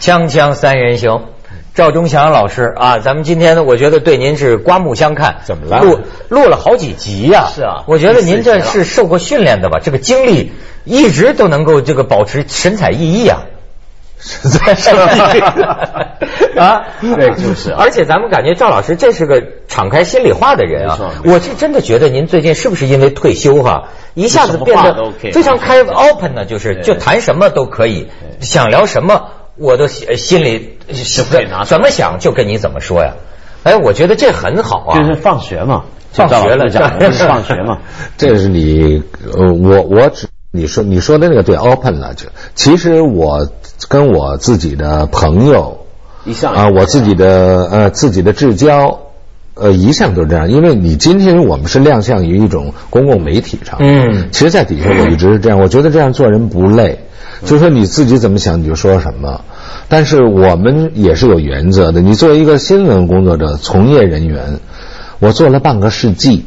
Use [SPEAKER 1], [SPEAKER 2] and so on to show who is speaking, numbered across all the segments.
[SPEAKER 1] 锵锵三人行，赵忠祥老师啊，咱们今天呢，我觉得对您是刮目相看。
[SPEAKER 2] 怎么了
[SPEAKER 1] 录录了好几集呀、
[SPEAKER 3] 是啊
[SPEAKER 1] 我觉得您这是受过训练的吧？这个精力一直都能够这个保持神采奕奕啊。
[SPEAKER 2] 实在 是
[SPEAKER 1] 啊，
[SPEAKER 3] 对就是啊
[SPEAKER 1] 而且咱们感觉赵老师这是个敞开心里话的人啊。我是真的觉得您最近是不是因为退休哈、一下子变得非常开 open 呢？就是就谈什么都可以，想聊什么我都心心里怎么想就跟你怎么说呀。哎，我觉得这很好啊。
[SPEAKER 3] 就是放学嘛，
[SPEAKER 1] 放学了
[SPEAKER 3] 讲的 就是放学嘛。
[SPEAKER 2] 这是你呃，我我只你说你说的那个对 open 了，就其实我跟我自己的朋友
[SPEAKER 3] 一向
[SPEAKER 2] 啊，我自己的呃自己的至交。呃，一向都是这样，因为你今天我们是亮相于一种公共媒体上，
[SPEAKER 1] 嗯
[SPEAKER 2] 其实，在底下我一直是这样，我觉得这样做人不累，就说你自己怎么想你就说什么，但是我们也是有原则的。你作为一个新闻工作者、从业人员，我做了半个世纪，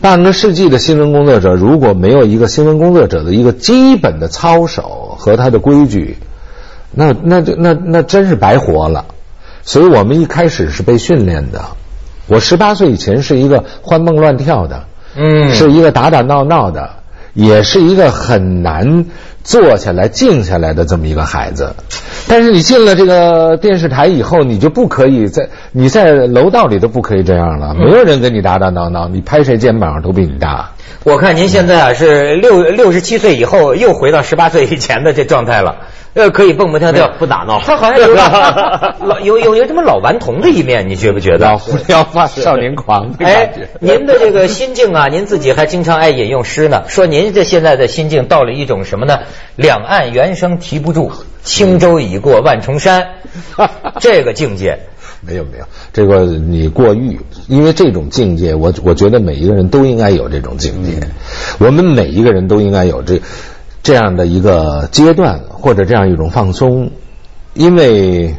[SPEAKER 2] 半个世纪的新闻工作者，如果没有一个新闻工作者的一个基本的操守和他的规矩，那那就那那真是白活了。所以我们一开始是被训练的。我十八岁以前是一个欢蹦乱跳的，
[SPEAKER 1] 嗯
[SPEAKER 2] 是一个打打闹闹的，也是一个很难坐下来静下来的这么一个孩子。但是你进了这个电视台以后，你就不可以在你在楼道里都不可以这样了，没有人跟你打打闹闹，你拍谁肩膀都比你大。
[SPEAKER 1] 我看您现在啊是六六十七岁以后又回到十八岁以前的这状态了，呃，可以蹦蹦跳跳，
[SPEAKER 3] 不打闹
[SPEAKER 1] 他好像有老 有有有什么老顽童的一面，你觉不觉得？
[SPEAKER 2] 老胡要发少年狂的
[SPEAKER 1] 哎
[SPEAKER 2] 感觉。，
[SPEAKER 1] 您的这个心境啊，您自己还经常爱引用诗呢，说您这现在的心境到了一种什么呢？两岸猿声啼不住，轻舟已过万重山，这个境界。
[SPEAKER 2] 没有没有，这个你过誉，因为这种境界，我我觉得每一个人都应该有这种境界，我们每一个人都应该有这这样的一个阶段或者这样一种放松，因为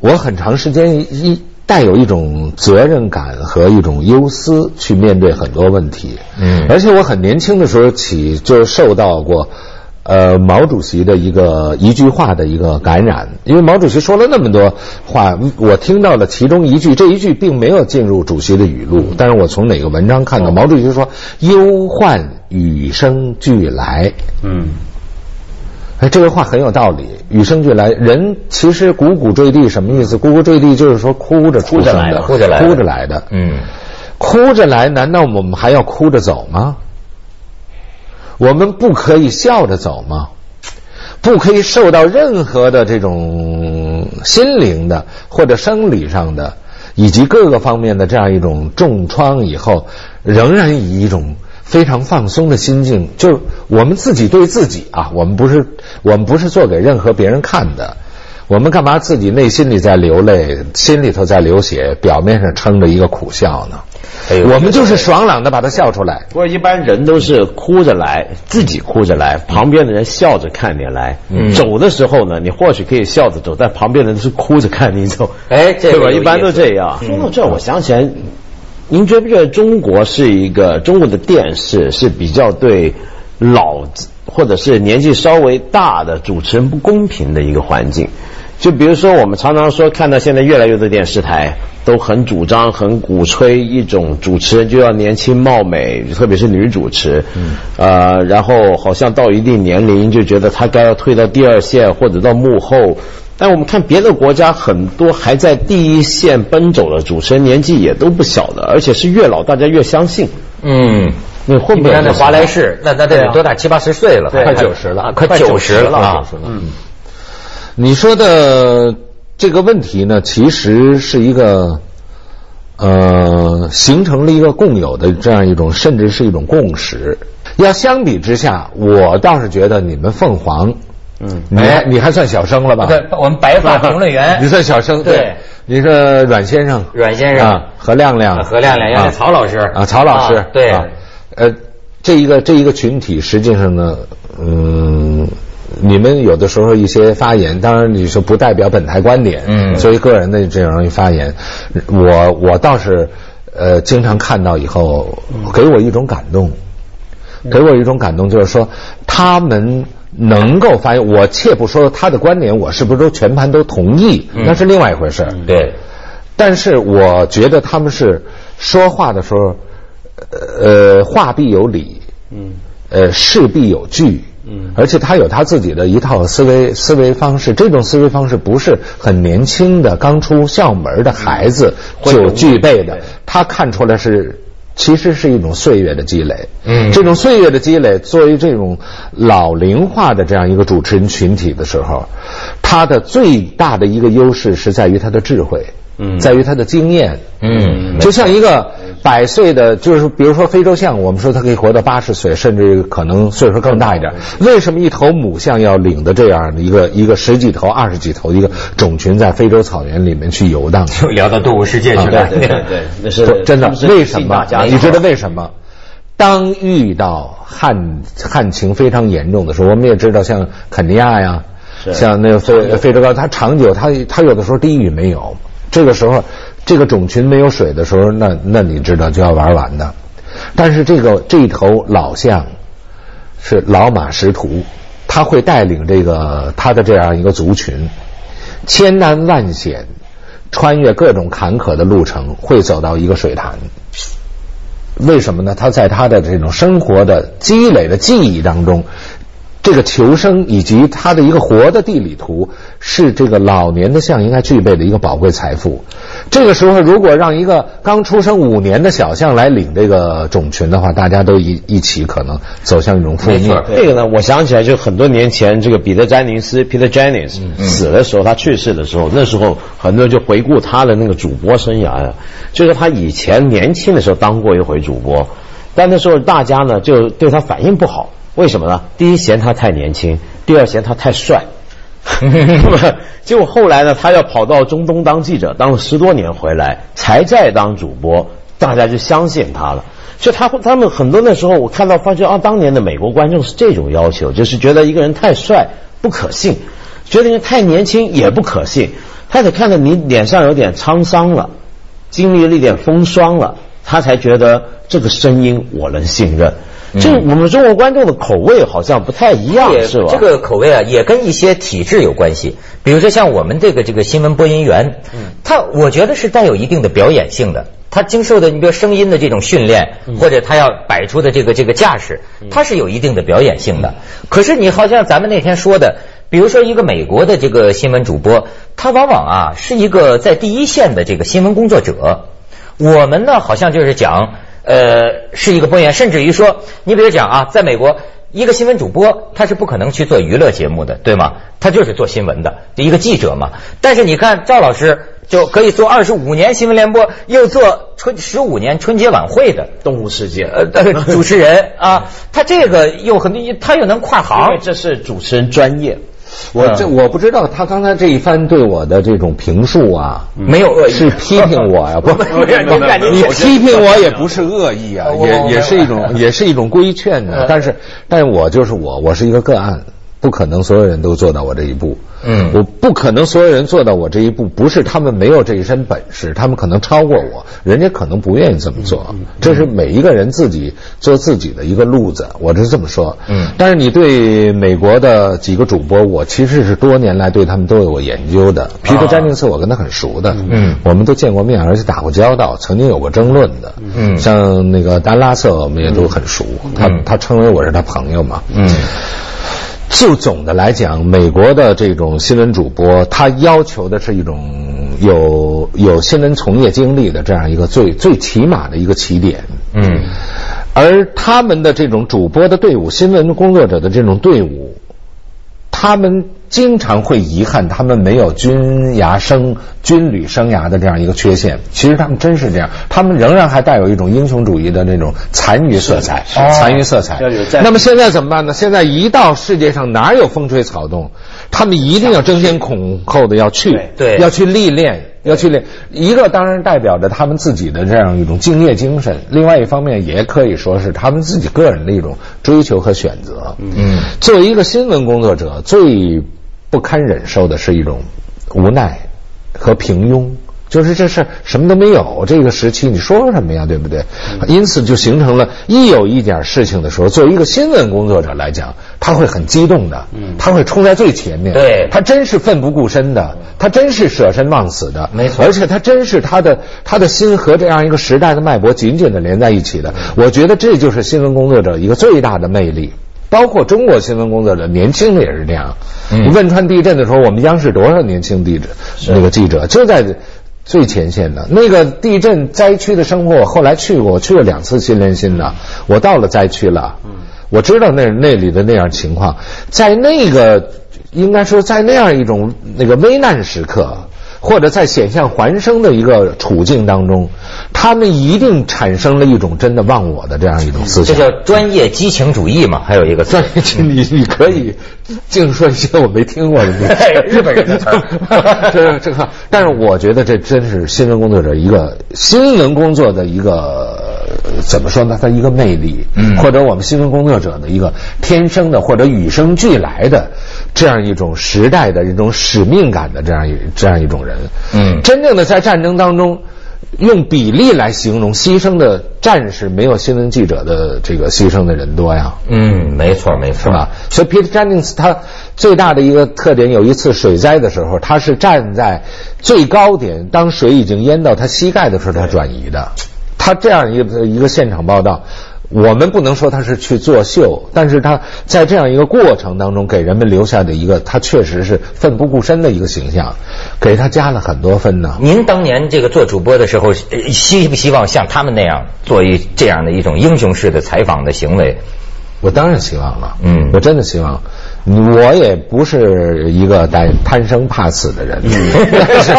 [SPEAKER 2] 我很长时间一带有一种责任感和一种忧思去面对很多问题，
[SPEAKER 1] 嗯
[SPEAKER 2] 而且我很年轻的时候起就受到过。呃，毛主席的一个一句话的一个感染，因为毛主席说了那么多话，我听到了其中一句，这一句并没有进入主席的语录，但是我从哪个文章看到，毛主席说“忧患与生俱来”，
[SPEAKER 3] 嗯，
[SPEAKER 2] 哎，这个话很有道理，与生俱来。人其实汩汩坠地什么意思？汩汩坠地就是说哭着出生的，
[SPEAKER 1] 哭着来的
[SPEAKER 2] 哭着来的。
[SPEAKER 1] 嗯，
[SPEAKER 2] 哭着来，难道我们还要哭着走吗？我们不可以笑着走吗？不可以受到任何的这种心灵的或者生理上的以及各个方面的这样一种重创以后，仍然以一种非常放松的心境，就是我们自己对自己啊，我们不是我们不是做给任何别人看的。我们干嘛自己内心里在流泪，心里头在流血，表面上撑着一个苦笑呢？
[SPEAKER 1] 哎
[SPEAKER 2] 我们就是爽朗的把它笑出来。
[SPEAKER 3] 不过一般人都是哭着来，自己哭着来，旁边的人笑着看你来。
[SPEAKER 1] 嗯
[SPEAKER 3] 走的时候呢，你或许可以笑着走，但旁边的人是哭着看你走。
[SPEAKER 1] 哎这个
[SPEAKER 3] 对吧？一般都这样。说到这，我想起来，您觉不觉得中国是一个中国的电视是比较对老或者是年纪稍微大的主持人不公平的一个环境？就比如说，我们常常说，看到现在越来越多电视台都很主张、很鼓吹一种主持人就要年轻貌美，特别是女主持，嗯，呃，然后好像到一定年龄就觉得她该要退到第二线或者到幕后。但我们看别的国家，很多还在第一线奔走的主持人，年纪也都不小的，而且是越老大家越相信。
[SPEAKER 1] 嗯，
[SPEAKER 3] 你会不会
[SPEAKER 1] 你看那华莱士，那那得多大？七八十岁了，快
[SPEAKER 2] 快90了
[SPEAKER 1] 啊快九十了啊！
[SPEAKER 3] 嗯，
[SPEAKER 2] 你说的这个问题呢，其实是一个呃，形成了一个共有的这样一种，甚至是一种共识。要相比之下，我倒是觉得你们凤凰，
[SPEAKER 3] 嗯
[SPEAKER 2] 你还你还算小生了吧？
[SPEAKER 1] 对，我们白 发评论员，
[SPEAKER 2] 你算小生，
[SPEAKER 1] 对，
[SPEAKER 2] 你是阮先生，
[SPEAKER 1] 阮先生
[SPEAKER 2] 啊，何亮亮，
[SPEAKER 1] 何亮亮，
[SPEAKER 2] 啊
[SPEAKER 1] 曹老师
[SPEAKER 2] 啊，曹老师，
[SPEAKER 1] 啊对
[SPEAKER 2] 啊，呃，这一个这一个群体，实际上呢，嗯，你们有的时候一些发言，当然你说不代表本台观点，
[SPEAKER 1] 嗯。
[SPEAKER 2] 作为个人的这样一发言，我我倒是呃经常看到以后，给我一种感动，给我一种感动，就是说他们能够发言，我切不说他的观点，我是不是都全盘都同意，那是另外一回事。
[SPEAKER 1] 对，
[SPEAKER 2] 但是我觉得他们是说话的时候，呃，话必有理，嗯，呃，事必有据，嗯，而且他有他自己的一套思维思维方式，这种思维方式不是很年轻的刚出校门的孩子就具备的，他看出来是。其实是一种岁月的积累，嗯，这种岁月的积累，作为这种老龄化的这样一个主持人群体的时候，他的最大的一个优势是在于他的智慧。嗯，在于他的经验，嗯，就像一个百岁的，就是比如说非洲象，我们说它可以活到八十岁，甚至可能岁数更大一点。为什么一头母象要领的这样的一个一个十几头、二十几头一个种群在非洲草原里面去游荡？
[SPEAKER 1] 就聊到动物世界去
[SPEAKER 3] 了，对对对，那是
[SPEAKER 2] 真的。为什么？你知道为什么？当遇到旱旱情非常严重的时候，我们也知道，像肯尼亚呀，像那个非非洲高，它长久，它它有的时候低雨没有。这个时候，这个种群没有水的时候，那那你知道就要玩完的。但是这个这头老象是老马识途，他会带领这个他的这样一个族群，千难万险，穿越各种坎坷的路程，会走到一个水潭。为什么呢？他在他的这种生活的积累的记忆当中。这个求生以及他的一个活的地理图，是这个老年的象应该具备的一个宝贵财富。这个时候，如果让一个刚出生五年的小象来领这个种群的话，大家都一一起可能走向一种覆灭。
[SPEAKER 3] 这个呢，我想起来就很多年前，这个彼得·詹宁斯 （Peter Jennings） 死的时候，他去世的时候，那时候很多人就回顾他的那个主播生涯呀，就是他以前年轻的时候当过一回主播，但那时候大家呢就对他反应不好。为什么呢？第一嫌他太年轻，第二嫌他太帅。结果后来呢，他要跑到中东当记者，当了十多年回来，才再当主播，大家就相信他了。所以他他们很多那时候，我看到发觉啊，当年的美国观众是这种要求，就是觉得一个人太帅不可信，觉得人太年轻也不可信，他得看到你脸上有点沧桑了，经历了一点风霜了，他才觉得这个声音我能信任。这我们中国观众的口味好像不太一样，是吧？
[SPEAKER 1] 这个口味啊，也跟一些体质有关系。比如说像我们这个这个新闻播音员，他我觉得是带有一定的表演性的。他经受的你比如声音的这种训练，或者他要摆出的这个这个架势，他是有一定的表演性的。可是你好像咱们那天说的，比如说一个美国的这个新闻主播，他往往啊是一个在第一线的这个新闻工作者。我们呢好像就是讲。呃，是一个播音员，甚至于说，你比如讲啊，在美国，一个新闻主播他是不可能去做娱乐节目的，对吗？他就是做新闻的，一个记者嘛。但是你看赵老师就可以做二十五年新闻联播，又做春十五年春节晚会的
[SPEAKER 3] 动物世界
[SPEAKER 1] 呃 主持人啊，他这个又很他又能跨行，
[SPEAKER 3] 因为这是主持人专业。
[SPEAKER 2] 我这我不知道他刚才这一番对我的这种评述啊，
[SPEAKER 1] 没有恶意，
[SPEAKER 2] 是批评我呀？不，你批评我也不是恶意啊，也也是一种也是一种规劝呢。但是，但我就是我，我是一个个案。不可能所有人都做到我这一步，嗯，我不可能所有人做到我这一步，不是他们没有这一身本事，他们可能超过我，人家可能不愿意这么做，这是每一个人自己做自己的一个路子，我是这么说，嗯，但是你对美国的几个主播，我其实是多年来对他们都有过研究的，皮特·詹宁斯我跟他很熟的，嗯，我们都见过面，而且打过交道，曾经有过争论的，嗯，像那个丹拉瑟我们也都很熟，他他称为我是他朋友嘛，嗯。就总的来讲，美国的这种新闻主播，他要求的是一种有有新闻从业经历的这样一个最最起码的一个起点。嗯，而他们的这种主播的队伍，新闻工作者的这种队伍，他们。经常会遗憾他们没有军涯生军旅生涯的这样一个缺陷。其实他们真是这样，他们仍然还带有一种英雄主义的那种残余色彩。残余色彩。那么现在怎么办呢？现在一到世界上哪有风吹草动，他们一定要争先恐后的要去，
[SPEAKER 1] 对，
[SPEAKER 2] 要去历练。要去练。一个，当然代表着他们自己的这样一种敬业精神；另外一方面，也可以说是他们自己个人的一种追求和选择。嗯，作为一个新闻工作者，最不堪忍受的是一种无奈和平庸，就是这事儿什么都没有，这个时期你说什么呀，对不对？因此就形成了，一有一点事情的时候，作为一个新闻工作者来讲，他会很激动的，他会冲在最前面，
[SPEAKER 1] 对
[SPEAKER 2] 他真是奋不顾身的，他真是舍身忘死的，
[SPEAKER 1] 没错
[SPEAKER 2] 而且他真是他的他的心和这样一个时代的脉搏紧紧的连在一起的。我觉得这就是新闻工作者一个最大的魅力。包括中国新闻工作者，年轻的也是这样。
[SPEAKER 1] 嗯
[SPEAKER 2] 汶川地震的时候，我们央视多少年轻记者，那个记者就在最前线的。那个地震灾区的生活，我后来去过，我去了两次新连心的，我到了灾区了。我知道那那里的那样情况，在那个应该说在那样一种那个危难时刻。或者在险象环生的一个处境当中，他们一定产生了一种真的忘我的这样一种思想。这。
[SPEAKER 1] 叫专业激情主义嘛，还有一个
[SPEAKER 2] 专业 你，你可以净说一些我没听过的。东 西
[SPEAKER 1] 日本人的词儿。
[SPEAKER 2] 这这个，但是我觉得这真是新闻工作者一个新闻工作的一个怎么说呢？他一个魅力，
[SPEAKER 1] 嗯
[SPEAKER 2] 或者我们新闻工作者的一个天生的或者与生俱来的这样一种时代的一种使命感的这样一这样一种人。
[SPEAKER 1] 嗯
[SPEAKER 2] 真正的在战争当中。用比例来形容牺牲的战士，没有新闻记者的这个牺牲的人多呀。
[SPEAKER 1] 嗯，没错没错，
[SPEAKER 2] 是吧？所以 Peter Jennings 他最大的一个特点，有一次水灾的时候，他是站在最高点，当水已经淹到他膝盖的时候，他转移的。他这样一个一个现场报道，我们不能说他是去作秀，但是他在这样一个过程当中，给人们留下的一个，他确实是奋不顾身的一个形象，给他加了很多分呢。
[SPEAKER 1] 您当年这个做主播的时候，呃希不希望像他们那样做一这样的一种英雄式的采访的行为？
[SPEAKER 2] 我当然希望了，
[SPEAKER 1] 嗯
[SPEAKER 2] 我真的希望。我也不是一个贪贪生怕死的人，但 是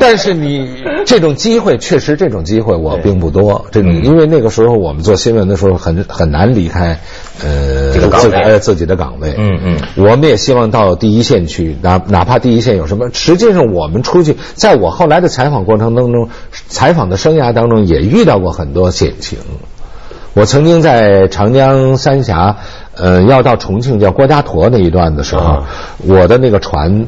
[SPEAKER 2] 但是你这种机会，确实这种机会我并不多。这种
[SPEAKER 1] 嗯
[SPEAKER 2] 因为那个时候我们做新闻的时候很很难离开呃自己呃自己的岗位。
[SPEAKER 1] 嗯嗯
[SPEAKER 2] 我们也希望到第一线去，哪哪怕第一线有什么，实际上我们出去，在我后来的采访过程当中，采访的生涯当中也遇到过很多险情。我曾经在长江三峡，呃，要到重庆叫郭家沱那一段的时候，
[SPEAKER 3] 啊
[SPEAKER 2] 我的那个船。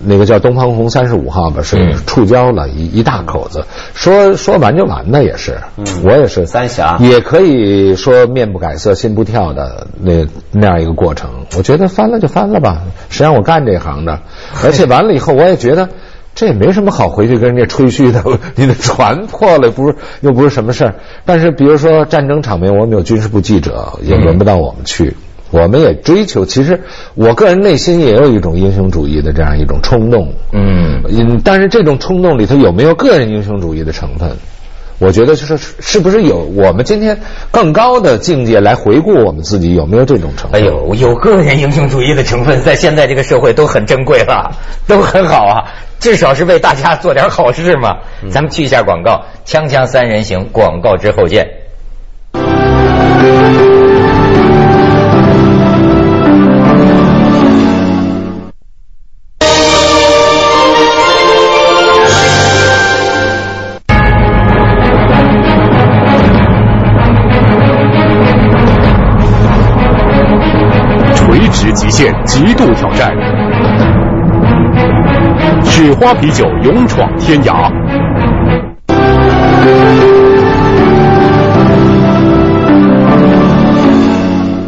[SPEAKER 2] 那个叫东方红三十五号吧，是
[SPEAKER 1] 嗯
[SPEAKER 2] 触礁了一一大口子，说说完就完的也是，我也是
[SPEAKER 3] 三峡
[SPEAKER 2] 也可以说面不改色心不跳的那那样一个过程。我觉得翻了就翻了吧，谁让我干这行的？而且完了以后，我也觉得这也没什么好回去跟人家吹嘘的。你的船破了，不是又不是什么事儿。但是比如说战争场面，我们有军事部记者，也轮不到我们去。我们也追求，其实我个人内心也有一种英雄主义的这样一种冲动。
[SPEAKER 1] 嗯
[SPEAKER 2] 嗯，但是这种冲动里头有没有个人英雄主义的成分？我觉得就是是不是有我们今天更高的境界来回顾我们自己有没有这种成分？
[SPEAKER 1] 哎呦，有个人英雄主义的成分，在现在这个社会都很珍贵了，都很好啊，至少是为大家做点好事嘛。咱们去一下广告，锵锵三人行，广告之后见。
[SPEAKER 4] 垂直极限极度挑战，雪花啤酒勇闯天涯。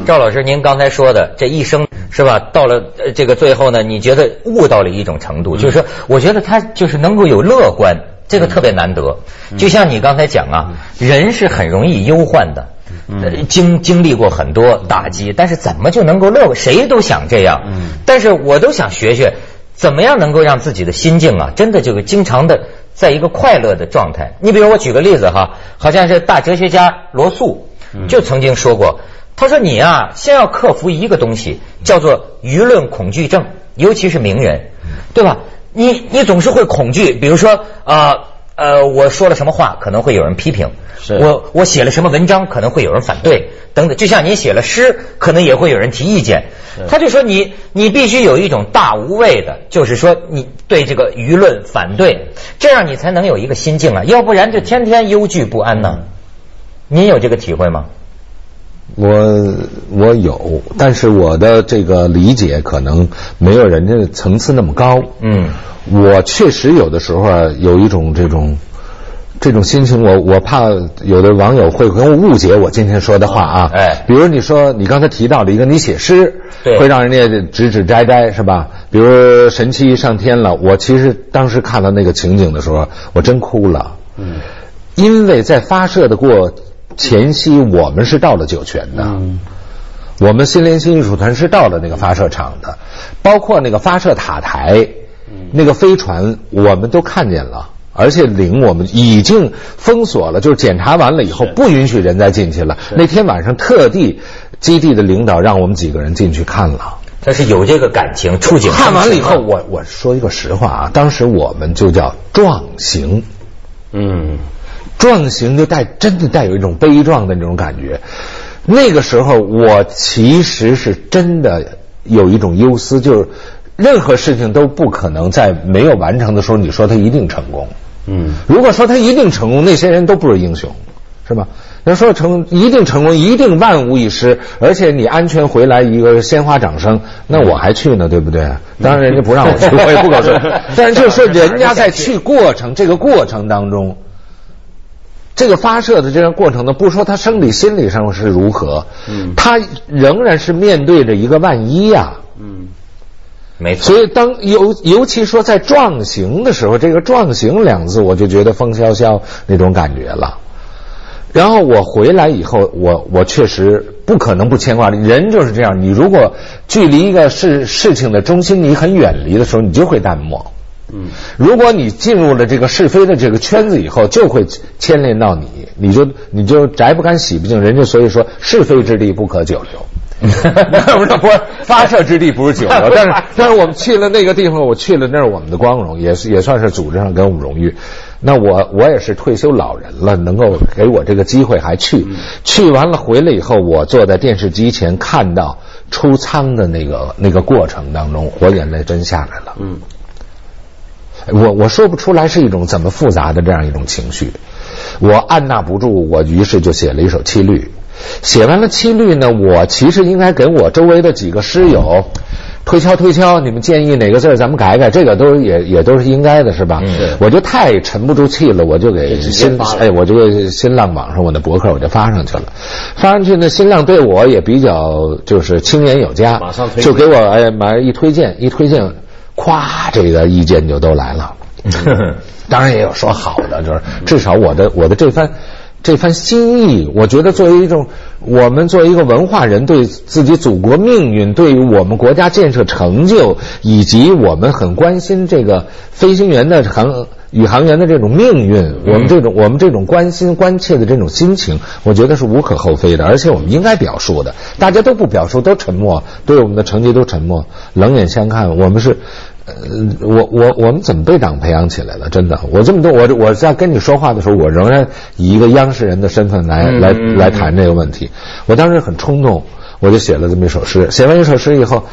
[SPEAKER 1] 赵老师，您刚才说的这一生是吧？到了呃这个最后呢，你觉得悟到了一种程度，就是说，我觉得他就是能够有乐观，这个特别难得。就像你刚才讲啊，人是很容易忧患的。呃经经历过很多打击，但是怎么就能够乐观？谁都想这样，但是我都想学学，怎么样能够让自己的心境啊，真的就是经常的在一个快乐的状态。你比如我举个例子哈，好像是大哲学家罗素就曾经说过，他说你啊，先要克服一个东西，叫做舆论恐惧症，尤其是名人，对吧？你你总是会恐惧，比如说啊。呃，我说了什么话可能会有人批评，我我写了什么文章可能会有人反对，等等。就像你写了诗，可能也会有人提意见。他就说你你必须有一种大无畏的，就是说你对这个舆论反对，这样你才能有一个心境啊，要不然就天天忧惧不安呢。您有这个体会吗？
[SPEAKER 2] 我我有，但是我的这个理解可能没有人家层次那么高。
[SPEAKER 1] 嗯，
[SPEAKER 2] 我确实有的时候啊，有一种这种这种心情，我我怕有的网友会跟我误解我今天说的话啊。
[SPEAKER 1] 哎
[SPEAKER 2] 比如你说你刚才提到了一个，你写诗
[SPEAKER 1] 对
[SPEAKER 2] 会让人家指指摘摘是吧？比如神七上天了，我其实当时看到那个情景的时候，我真哭了。嗯，因为在发射的过前夕，我们是到了酒泉的。我们新联新艺术团是到了那个发射场的，包括那个发射塔台，那个飞船我们都看见了，而且领我们已经封锁了，就是检查完了以后不允许人再进去了。那天晚上特地基地的领导让我们几个人进去看了。
[SPEAKER 1] 但是有这个感情，触景
[SPEAKER 2] 看完了以后，我我说一个实话啊，当时我们就叫壮行，
[SPEAKER 3] 嗯，
[SPEAKER 2] 壮行就带真的带有一种悲壮的那种感觉。那个时候，我其实是真的有一种忧思，就是任何事情都不可能在没有完成的时候，你说他一定成功。
[SPEAKER 3] 嗯，
[SPEAKER 2] 如果说他一定成功，那些人都不是英雄，是吧？要说成一定成功，一定万无一失，而且你安全回来，一个鲜花掌声，那我还去呢，对不对？当然人家不让我去，我也不敢说。但是就是说，人家在去过程这个过程当中，这个发射的这个过程呢，不说他生理心理上是如何，
[SPEAKER 3] 嗯
[SPEAKER 2] 他仍然是面对着一个万一呀、
[SPEAKER 3] 嗯，
[SPEAKER 1] 没错，
[SPEAKER 2] 所以当尤尤其说在壮行的时候，这个“壮行”两字，我就觉得风萧萧那种感觉了。然后我回来以后，我我确实不可能不牵挂。人就是这样，你如果距离一个事事情的中心你很远离的时候，你就会淡漠。
[SPEAKER 3] 嗯，
[SPEAKER 2] 如果你进入了这个是非的这个圈子以后，就会牵连到你，你就你就宅不干洗不净。人家所以说是非之地不可久留。不是不是发射之地不是久留，但是但是我们去了那个地方，我去了那是我们的光荣，也是也算是组织上给我们荣誉。那我我也是退休老人了，能够给我这个机会还去，去完了回来以后，我坐在电视机前看到出舱的那个那个过程当中，我眼泪真下来了。
[SPEAKER 3] 嗯，
[SPEAKER 2] 我我说不出来是一种怎么复杂的这样一种情绪，我按捺不住，我于是就写了一首七律。写完了七律呢，我其实应该给我周围的几个诗友推敲推敲，你们建议哪个字儿咱们改改，这个都也也都是应该的，是吧？
[SPEAKER 1] 嗯
[SPEAKER 2] 我就太沉不住气了，我就给新哎，我就给新浪网上我的博客我就发上去了。发上去呢，新浪对我也比较就是青眼有加，
[SPEAKER 3] 马上推
[SPEAKER 2] 就给我哎马上一推荐一推荐，咵这个意见就都来了。当然也有说好的，就是至少我的我的这番这番心意，我觉得作为一种我们作为一个文化人，对自己祖国命运，对于我们国家建设成就，以及我们很关心这个飞行员的航宇航员的这种命运，我们这种我们这种关心关切的这种心情，我觉得是无可厚非的，而且我们应该表述的。大家都不表述，都沉默，对我们的成绩都沉默，冷眼相看。我们是。呃，我我我们怎么被党培养起来了？真的，我这么多，我我在跟你说话的时候，我仍然以一个央视人的身份来来
[SPEAKER 1] 嗯
[SPEAKER 2] 来谈这个问题。我当时很冲动，我就写了这么一首诗。写完一首诗以后，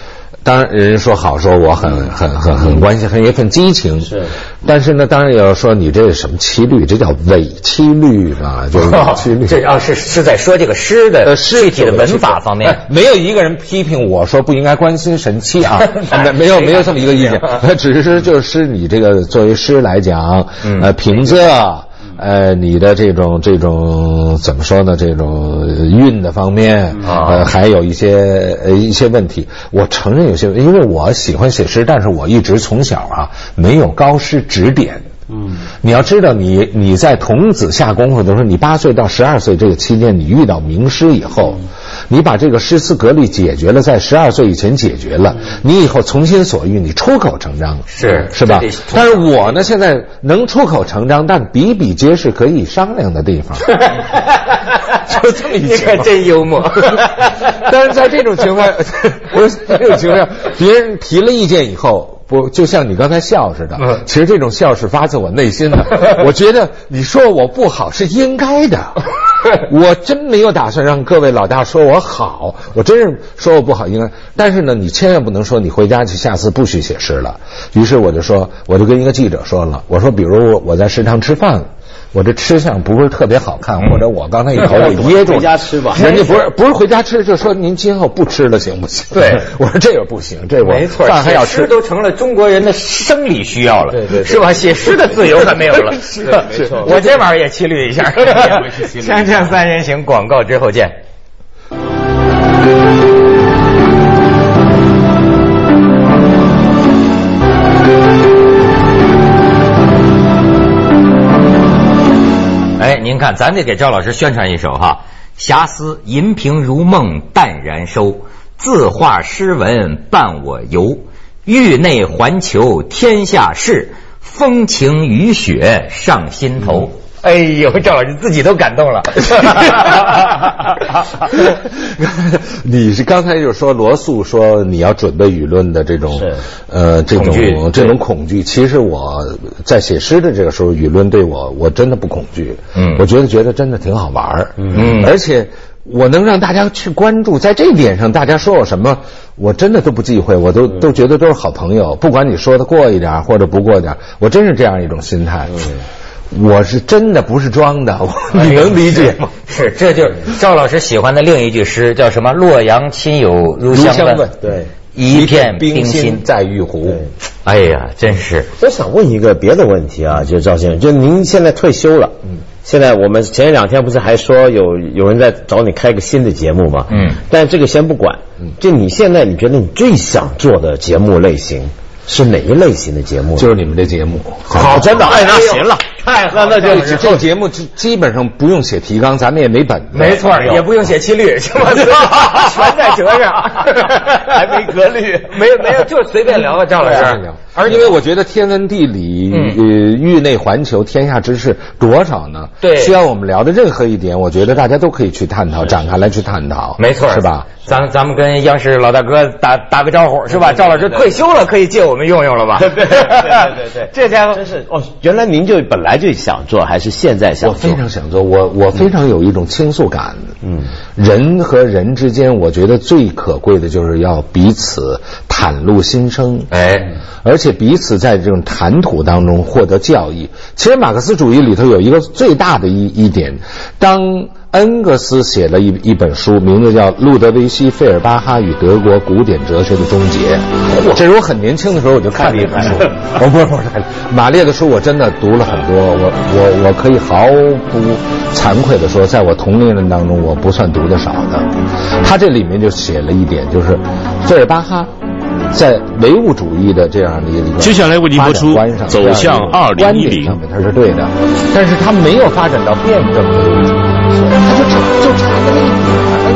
[SPEAKER 2] 当然人家说好，说我很很很很关心，很有一份激情。
[SPEAKER 3] 是，
[SPEAKER 2] 但是呢，当然也要说你这是什么七律？这叫伪七律嘛，就是伪七律。
[SPEAKER 1] 这啊是是在说这个诗的具体的文法方面
[SPEAKER 2] 哎。没有一个人批评我说不应该关心神七 啊，没没有没有这么一个意见，只是就是你这个作为诗来讲，
[SPEAKER 1] 嗯
[SPEAKER 2] 呃，平仄。呃，你的这种这种怎么说呢？这种运的方面，
[SPEAKER 1] 啊
[SPEAKER 2] 呃，还有一些呃一些问题。我承认有些，因为我喜欢写诗，但是我一直从小啊没有高师指点。
[SPEAKER 3] 嗯，
[SPEAKER 2] 你要知道你，你在童子下功夫的时候，你八岁到十二岁这个期间，你遇到名师以后，你把这个诗词格律解决了，在十二岁以前解决了，你以后从心所欲，你出口成章，
[SPEAKER 1] 是
[SPEAKER 2] 是吧？但是我呢，现在能出口成章，但比比皆是可以商量的地方，就这么一
[SPEAKER 1] 你
[SPEAKER 2] 情况
[SPEAKER 1] 可真幽默。
[SPEAKER 2] 但是在这种情况，不是这种情况下，别人提了意见以后，不就像你刚才笑似的？
[SPEAKER 1] 嗯
[SPEAKER 2] 其实这种笑是发自我内心的。我觉得你说我不好是应该的，我真没有打算让各位老大说我好，我真是说我不好应该。但是呢，你千万不能说你回家去，下次不许写诗了。于是我就说，我就跟一个记者说了，我说，比如我在食堂吃饭。我这吃相不是特别好看，或者我刚才一口 给噎住了，
[SPEAKER 3] 回家吃吧
[SPEAKER 2] 人家不是不是回家吃，就说您今后不吃了行不行？
[SPEAKER 1] 对
[SPEAKER 2] 我说这个不行，这我
[SPEAKER 1] 没错，
[SPEAKER 2] 饭还要吃。
[SPEAKER 1] 都成了中国人的生理需要了，
[SPEAKER 2] 对对对
[SPEAKER 1] 是吧？写诗的自由还没有了，
[SPEAKER 2] 是
[SPEAKER 3] 没错
[SPEAKER 1] 我这玩意儿也骑驴一下。锵锵三人行，广告之后见。您看，咱得给赵老师宣传一首哈，《遐思银瓶如梦淡然收，字画诗文伴我游，域内环球天下事，风情雨雪上心头。哎呦，赵老师自己都感动了。
[SPEAKER 2] 你是刚才就说罗素说你要准备舆论的这种呃这种这种恐惧，其实我在写诗的这个时候，舆论对我我真的不恐惧，
[SPEAKER 1] 嗯。
[SPEAKER 2] 我觉得觉得真的挺好玩儿，
[SPEAKER 1] 嗯。
[SPEAKER 2] 而且我能让大家去关注，在这一点上，大家说我什么，我真的都不忌讳，我都都觉得都是好朋友，不管你说的过一点或者不过点，我真是这样一种心态。我是真的不是装的，我你能理解吗？
[SPEAKER 1] 是，这就是赵老师喜欢的另一句诗，叫什么？洛阳亲友如相问
[SPEAKER 3] 对
[SPEAKER 1] 一片冰
[SPEAKER 2] 冰
[SPEAKER 1] 心。
[SPEAKER 2] 在玉壶。
[SPEAKER 1] 哎呀，真是，
[SPEAKER 3] 我想问一个别的问题啊，就是赵先生，就您现在退休了，嗯，现在我们前两天不是还说有有人在找你开个新的节目吗？
[SPEAKER 1] 嗯，
[SPEAKER 3] 但这个先不管，就你现在你觉得你最想做的节目类型是哪一类型的节目？
[SPEAKER 2] 就是你们的节目，
[SPEAKER 3] 好，真的，哎，那行了，
[SPEAKER 1] 太好了
[SPEAKER 3] 那那就
[SPEAKER 2] 这这个节目基基本上不用写提纲，咱们也没本子。
[SPEAKER 1] 没错，也不用写七律，是吧？全在折上，
[SPEAKER 3] 还没格律
[SPEAKER 1] 没有没有，就随便聊吧，赵老师。
[SPEAKER 2] 而因为我觉得天文地理、
[SPEAKER 1] 嗯
[SPEAKER 2] 呃域内环球、天下之事多少呢？
[SPEAKER 1] 对
[SPEAKER 2] 需要我们聊的任何一点，我觉得大家都可以去探讨，展开来去探讨。
[SPEAKER 1] 没错，
[SPEAKER 2] 是吧？？
[SPEAKER 1] 咱咱们跟央视老大哥打打个招呼，是吧？赵老师退休了，可以借我们用用了吧？
[SPEAKER 3] 对对对对对，
[SPEAKER 1] 这家伙
[SPEAKER 3] 真是哦，原来您就本来就想做，还是现在想做我？
[SPEAKER 2] 非常想做，我我非常有一种倾诉感。
[SPEAKER 3] 嗯，
[SPEAKER 2] 人和人之间，我觉得最可贵的就是要彼此袒露心声。
[SPEAKER 1] 哎，
[SPEAKER 2] 而且彼此在这种谈吐当中获得教益。其实马克思主义里头有一个最大的一一点，当恩格斯写了一一本书，名字叫《路德维希·费尔巴哈与德国古典哲学的终结》。这是我很年轻的时候我就看了一本书。我不是不是，马列的书我真的读了很多。我我我可以毫不惭愧的说，在我同龄人当中，我不算读的少的。他这里面就写了一点，就是费尔巴哈。在唯物主义的这样的一个
[SPEAKER 4] 接下来为您播出走向
[SPEAKER 2] 这样的一个
[SPEAKER 4] 2010
[SPEAKER 2] 观点上面，它是对的，但是他没有发展到辩证的他就就。